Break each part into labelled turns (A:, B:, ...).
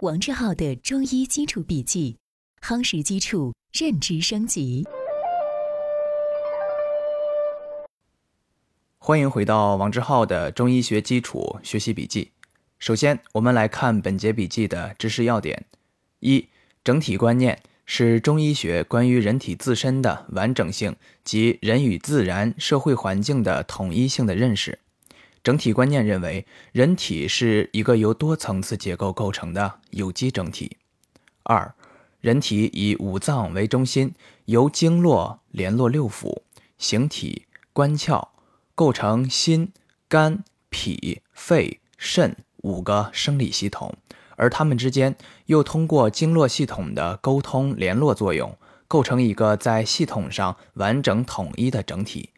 A: 王志浩的中医基础笔记，夯实基础，认知升级。
B: 欢迎回到王志浩的中医学基础学习笔记。首先，我们来看本节笔记的知识要点：一、整体观念是中医学关于人体自身的完整性及人与自然、社会环境的统一性的认识。整体观念认为，人体是一个由多层次结构构成的有机整体。二、人体以五脏为中心，由经络联络六腑、形体、官窍，构成心、肝、脾、肺、肾五个生理系统，而它们之间又通过经络系统的沟通联络作用，构成一个在系统上完整统一的整体。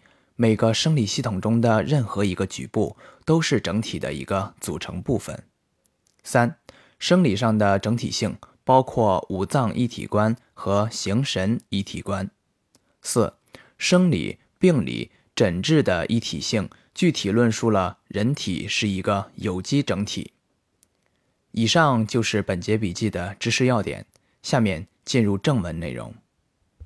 B: 每个生理系统中的任何一个局部都是整体的一个组成部分。三、生理上的整体性包括五脏一体观和形神一体观。四、生理、病理、诊治的一体性具体论述了人体是一个有机整体。以上就是本节笔记的知识要点，下面进入正文内容。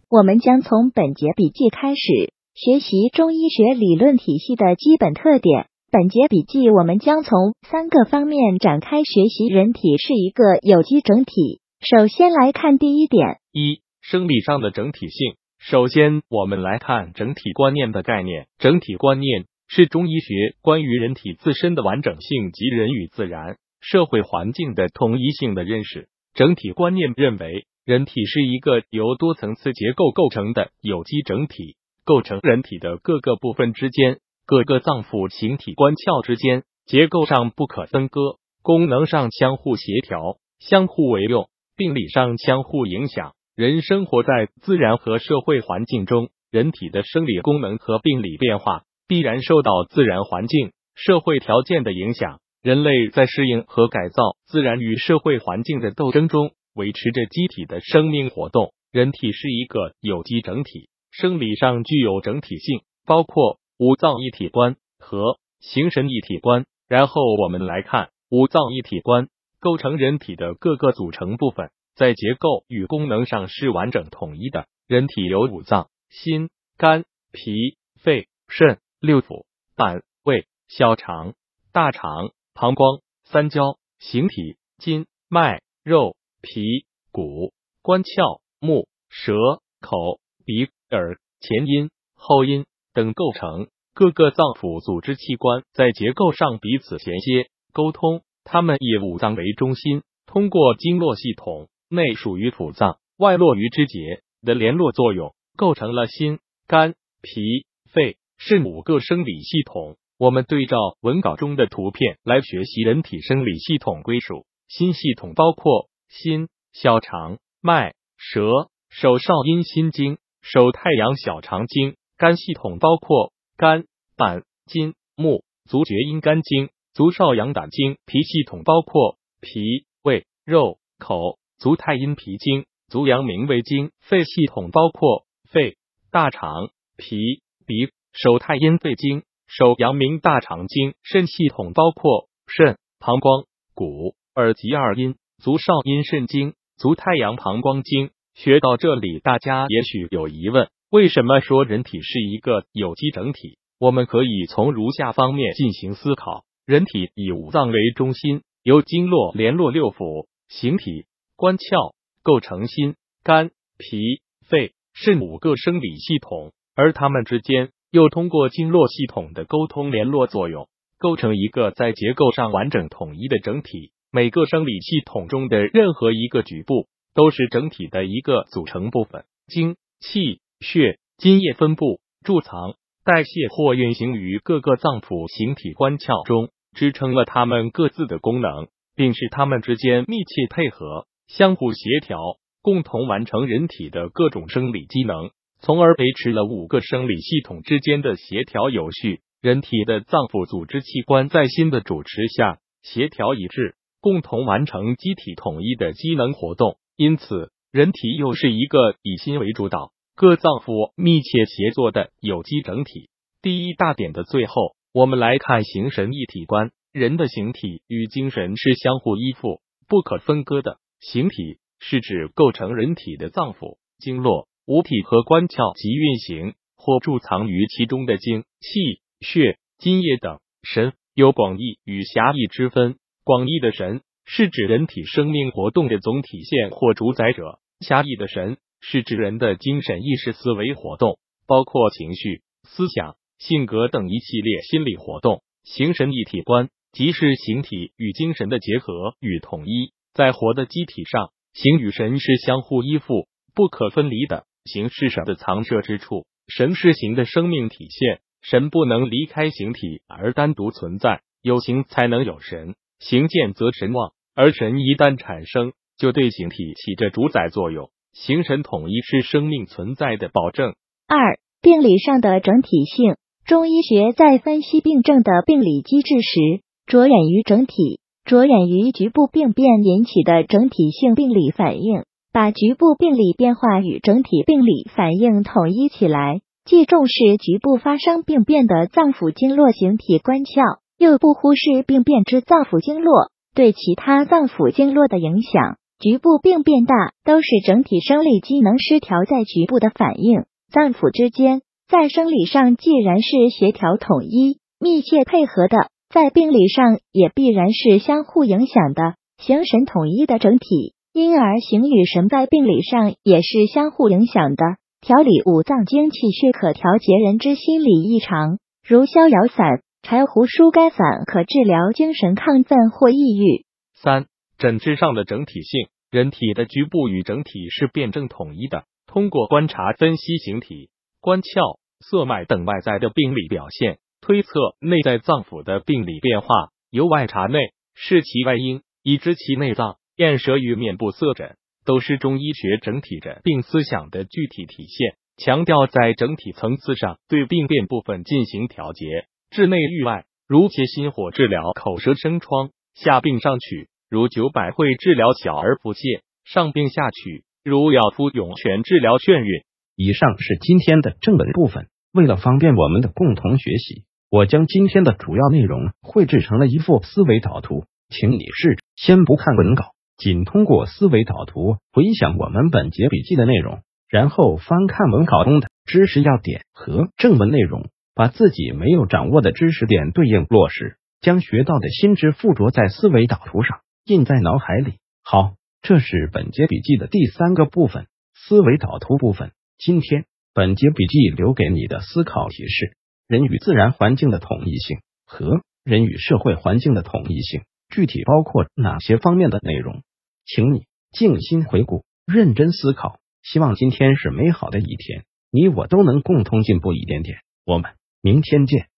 C: 我们将从本节笔记开始。学习中医学理论体系的基本特点。本节笔记我们将从三个方面展开学习。人体是一个有机整体。首先来看第一点：
D: 一、生理上的整体性。首先，我们来看整体观念的概念。整体观念是中医学关于人体自身的完整性及人与自然、社会环境的统一性的认识。整体观念认为，人体是一个由多层次结构构成的有机整体。构成人体的各个部分之间、各个脏腑、形体、关窍之间，结构上不可分割，功能上相互协调、相互为用，病理上相互影响。人生活在自然和社会环境中，人体的生理功能和病理变化必然受到自然环境、社会条件的影响。人类在适应和改造自然与社会环境的斗争中，维持着机体的生命活动。人体是一个有机整体。生理上具有整体性，包括五脏一体观和形神一体观。然后我们来看五脏一体观构成人体的各个组成部分，在结构与功能上是完整统一的。人体有五脏：心、肝、脾、肺、肾、六腑、胆、胃、小肠、大肠、膀胱、三焦、形体、筋、脉、肉、皮、骨、关窍、目、舌、口、鼻。耳、前阴、后阴等构成各个脏腑组织器官，在结构上彼此衔接沟通。它们以五脏为中心，通过经络系统内属于腑脏、外络于肢节的联络作用，构成了心、肝、脾、肺、肾五个生理系统。我们对照文稿中的图片来学习人体生理系统归属。心系统包括心、小肠、脉、舌、手少阴心经。手太阳小肠经，肝系统包括肝、胆、筋、目、足厥阴肝经，足少阳胆经。脾系统包括脾、胃、肉、口，足太阴脾经，足阳明胃经。肺系统包括肺、大肠、脾、鼻，手太阴肺经，手阳明大肠经。肾系统包括肾、膀胱、骨、耳及二阴，足少阴肾经，足太阳膀胱经。学到这里，大家也许有疑问：为什么说人体是一个有机整体？我们可以从如下方面进行思考：人体以五脏为中心，由经络联络六腑、形体、官窍，构成心、肝、脾、肺、肾五个生理系统，而它们之间又通过经络系统的沟通联络作用，构成一个在结构上完整统一的整体。每个生理系统中的任何一个局部。都是整体的一个组成部分，精、气、血、津液分布、贮藏、代谢或运行于各个脏腑、形体、官窍中，支撑了它们各自的功能，并使它们之间密切配合、相互协调，共同完成人体的各种生理机能，从而维持了五个生理系统之间的协调有序。人体的脏腑、组织器官在心的主持下协调一致，共同完成机体统一的机能活动。因此，人体又是一个以心为主导、各脏腑密切协作的有机整体。第一大点的最后，我们来看形神一体观。人的形体与精神是相互依附、不可分割的。形体是指构成人体的脏腑、经络、五体和官窍及运行或贮藏于其中的精、气、血、津液等。神有广义与狭义之分。广义的神是指人体生命活动的总体现或主宰者；狭义的神是指人的精神意识思维活动，包括情绪、思想、性格等一系列心理活动。形神一体观，即是形体与精神的结合与统一。在活的机体上，形与神是相互依附、不可分离的。形是神的藏设之处，神是形的生命体现。神不能离开形体而单独存在，有形才能有神。形见则神旺，而神一旦产生，就对形体起着主宰作用。形神统一是生命存在的保证。
C: 二、病理上的整体性。中医学在分析病症的病理机制时，着眼于整体。着眼于局部病变引起的整体性病理反应，把局部病理变化与整体病理反应统一起来，既重视局部发生病变的脏腑经络形体官窍，又不忽视病变之脏腑经络对其他脏腑经络的影响。局部病变大，都是整体生理机能失调在局部的反应。脏腑之间在生理上既然是协调统一、密切配合的。在病理上也必然是相互影响的，形神统一的整体，因而形与神在病理上也是相互影响的。调理五脏精气血可调节人之心理异常，如逍遥散、柴胡疏肝散，可治疗精神亢奋或抑郁。
D: 三、诊治上的整体性，人体的局部与整体是辩证统一的。通过观察分析形体、官窍、色脉等外在的病理表现。推测内在脏腑的病理变化，由外察内，视其外因，以知其内脏。验舌与面部色诊，都是中医学整体诊病思想的具体体现。强调在整体层次上对病变部分进行调节，治内御外。如切心火治疗口舌生疮，下病上取；如九百会治疗小儿腹泻，上病下取；如药敷涌泉治疗眩晕。
E: 以上是今天的正文部分。为了方便我们的共同学习。我将今天的主要内容绘制成了一幅思维导图，请你试着先不看文稿，仅通过思维导图回想我们本节笔记的内容，然后翻看文稿中的知识要点和正文内容，把自己没有掌握的知识点对应落实，将学到的新知附着在思维导图上，印在脑海里。好，这是本节笔记的第三个部分——思维导图部分。今天本节笔记留给你的思考提示。人与自然环境的统一性和人与社会环境的统一性，具体包括哪些方面的内容？请你静心回顾，认真思考。希望今天是美好的一天，你我都能共同进步一点点。我们明天见。